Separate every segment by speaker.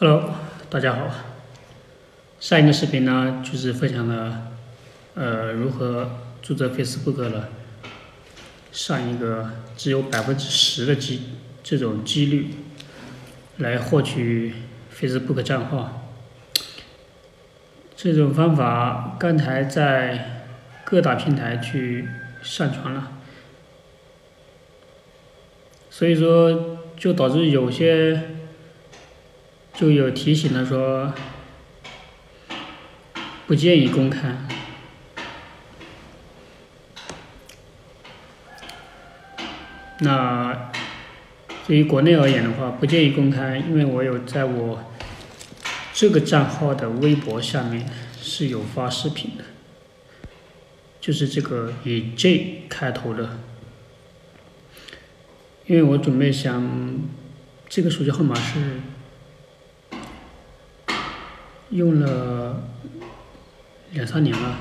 Speaker 1: Hello，大家好。上一个视频呢，就是分享了呃如何注册 Facebook 了，上一个只有百分之十的几这种几率来获取 Facebook 账号。这种方法刚才在各大平台去上传了，所以说就导致有些就有提醒了说不建议公开。那对于国内而言的话，不建议公开，因为我有在我。这个账号的微博下面是有发视频的，就是这个以 J 开头的，因为我准备想，这个手机号码是用了两三年了，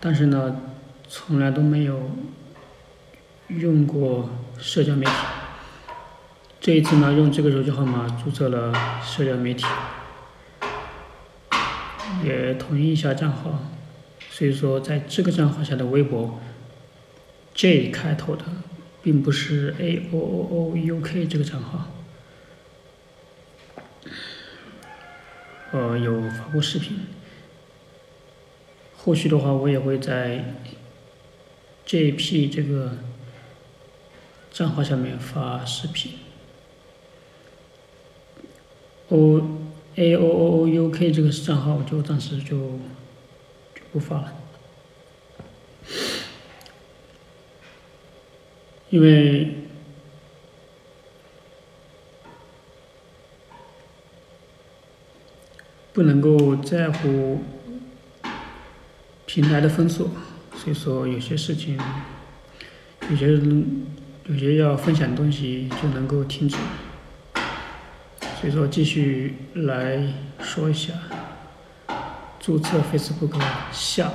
Speaker 1: 但是呢，从来都没有用过社交媒体，这一次呢，用这个手机号码注册了社交媒体。也同意一下账号，所以说在这个账号下的微博，J 开头的，并不是 A O O O U K 这个账号。呃，有发过视频，后续的话我也会在 J P 这个账号下面发视频。O。A O O O U K 这个账号我就暂时就就不发了，因为不能够在乎平台的封锁，所以说有些事情，有些人有些要分享的东西就能够停止。所以说，继续来说一下注册 Facebook 下。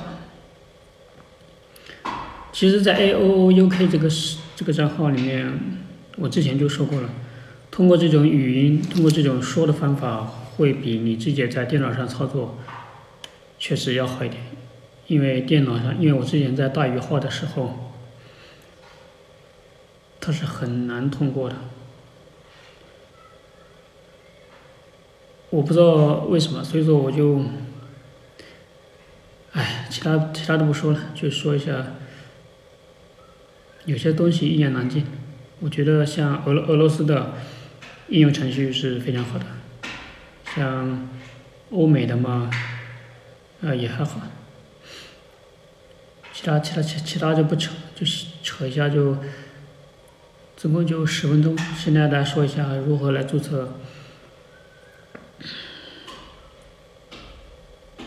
Speaker 1: 其实，在 A O O U K 这个是这个账号里面，我之前就说过了，通过这种语音，通过这种说的方法，会比你直接在电脑上操作确实要好一点。因为电脑上，因为我之前在大鱼号的时候，它是很难通过的。我不知道为什么，所以说我就，哎，其他其他都不说了，就说一下，有些东西一言难尽。我觉得像俄俄罗斯的应用程序是非常好的，像欧美的嘛，呃也还好。其他其他其其他就不扯，就是扯一下就，总共就十分钟。现在来说一下如何来注册。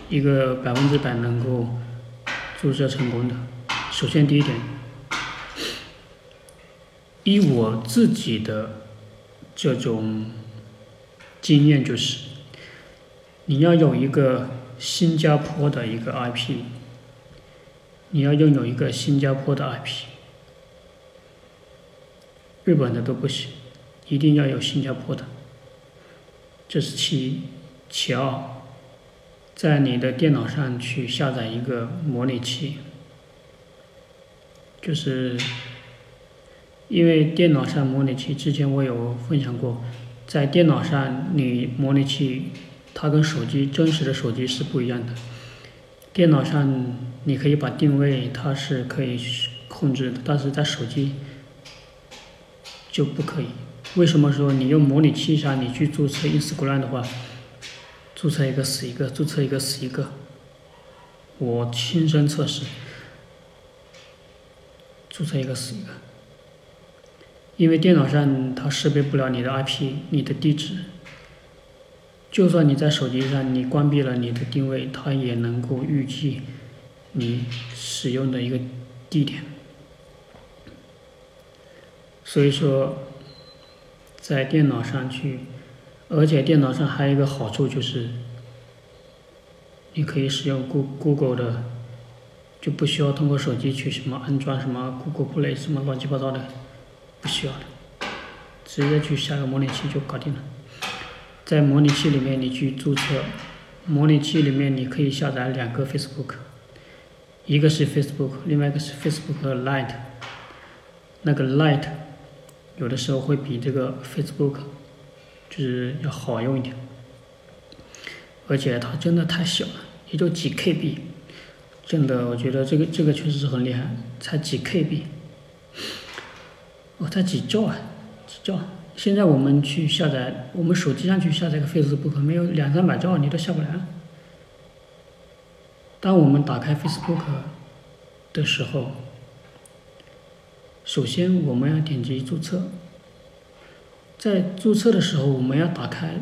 Speaker 1: 一个百分之百能够注册成功的，首先第一点，以我自己的这种经验就是，你要有一个新加坡的一个 IP，你要拥有一个新加坡的 IP，日本的都不行，一定要有新加坡的，这是其一，其二。在你的电脑上去下载一个模拟器，就是因为电脑上模拟器之前我有分享过，在电脑上你模拟器它跟手机真实的手机是不一样的，电脑上你可以把定位它是可以控制的，但是在手机就不可以。为什么说你用模拟器上你去注册 Instagram 的话？注册一个死一个，注册一个死一个。我亲身测试，注册一个死一个。因为电脑上它识别不了你的 IP，你的地址。就算你在手机上你关闭了你的定位，它也能够预计你使用的一个地点。所以说，在电脑上去。而且电脑上还有一个好处就是，你可以使用 Google 的，就不需要通过手机去什么安装什么 Google Play 什么乱七八糟的，不需要的，直接去下个模拟器就搞定了。在模拟器里面你去注册，模拟器里面你可以下载两个 Facebook，一个是 Facebook，另外一个是 Facebook Lite。那个 Lite 有的时候会比这个 Facebook 就是要好用一点，而且它真的太小了，也就几 KB，真的我觉得这个这个确实是很厉害，才几 KB，哦，才几兆啊，几兆。现在我们去下载，我们手机上去下载个 Facebook，没有两三百兆你都下不来。当我们打开 Facebook 的时候，首先我们要点击注册，在注册的时候我们要打开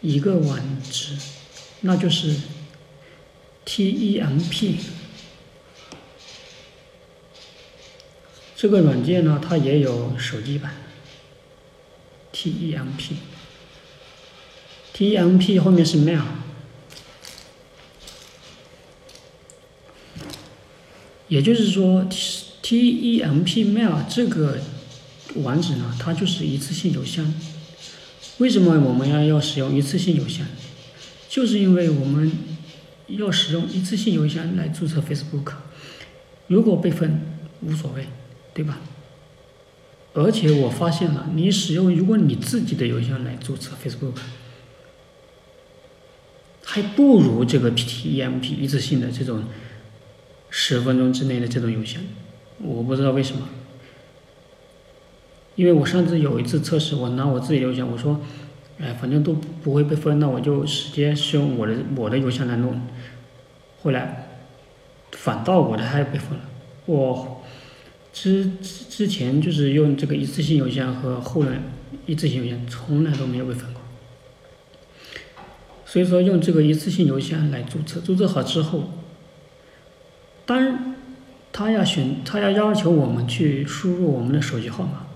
Speaker 1: 一个网址，那就是 TEMP。这个软件呢，它也有手机版，TEMP，TEMP 后面是 mail，也就是说，TEMP mail 这个网址呢，它就是一次性邮箱。为什么我们要要使用一次性邮箱？就是因为我们要使用一次性邮箱来注册 Facebook，如果备份无所谓。对吧？而且我发现了，你使用如果你自己的邮箱来注册 Facebook，还不如这个 PTEMP 一次性的这种十分钟之内的这种邮箱。我不知道为什么，因为我上次有一次测试，我拿我自己邮箱，我说，哎，反正都不会被封，那我就直接是用我的我的邮箱来弄。后来反倒我的还被封了，我。之之之前就是用这个一次性邮箱和后来一次性邮箱从来都没有被封过，所以说用这个一次性邮箱来注册，注册好之后，当他要选他要要求我们去输入我们的手机号码，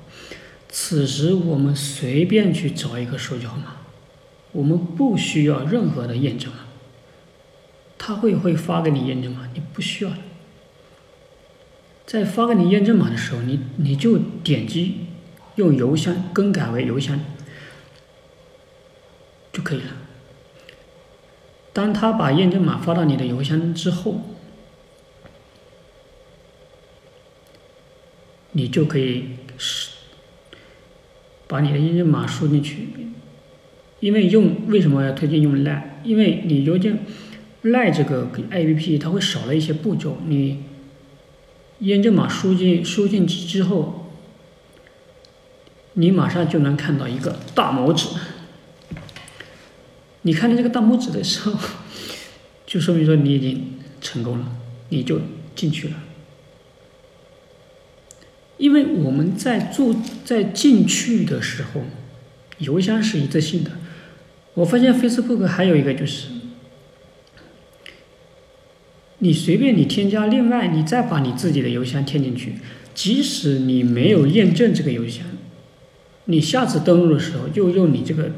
Speaker 1: 此时我们随便去找一个手机号码，我们不需要任何的验证码，他会会发给你验证码，你不需要。在发给你验证码的时候，你你就点击用邮箱更改为邮箱就可以了。当他把验证码发到你的邮箱之后，你就可以是把你的验证码输进去。因为用为什么要推荐用 Line？因为你邮件 Line 这个 APP 它会少了一些步骤，你。验证码输进输进去之后，你马上就能看到一个大拇指。你看到这个大拇指的时候，就说明说你已经成功了，你就进去了。因为我们在做在进去的时候，邮箱是一次性的。我发现 Facebook 还有一个就是。你随便你添加，另外你再把你自己的邮箱填进去，即使你没有验证这个邮箱，你下次登录的时候又用你这个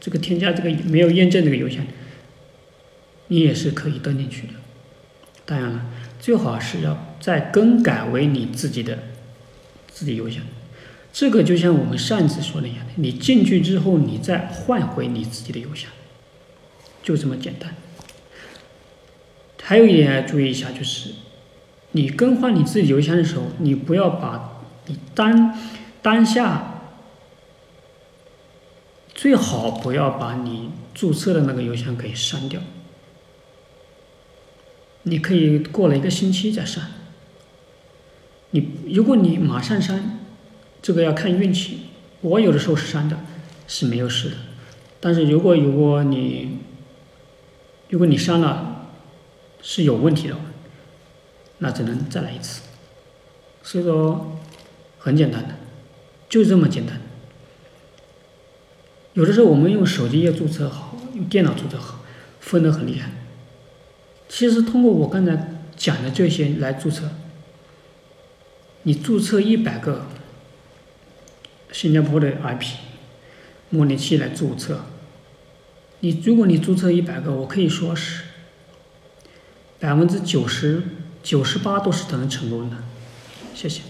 Speaker 1: 这个添加这个没有验证这个邮箱，你也是可以登进去的。当然了，最好是要再更改为你自己的自己邮箱。这个就像我们上一次说的一样，你进去之后你再换回你自己的邮箱，就这么简单。还有一点要注意一下，就是你更换你自己邮箱的时候，你不要把你当当下最好不要把你注册的那个邮箱给删掉。你可以过了一个星期再删。你如果你马上删，这个要看运气。我有的时候是删的，是没有事的。但是如果如果你如果你删了，是有问题的，那只能再来一次。所以说，很简单的，就这么简单。有的时候我们用手机要注册好，用电脑注册好，分得很厉害。其实通过我刚才讲的这些来注册，你注册一百个新加坡的 IP 模拟器来注册，你如果你注册一百个，我可以说是。百分之九十九十八都是能成功的，谢谢。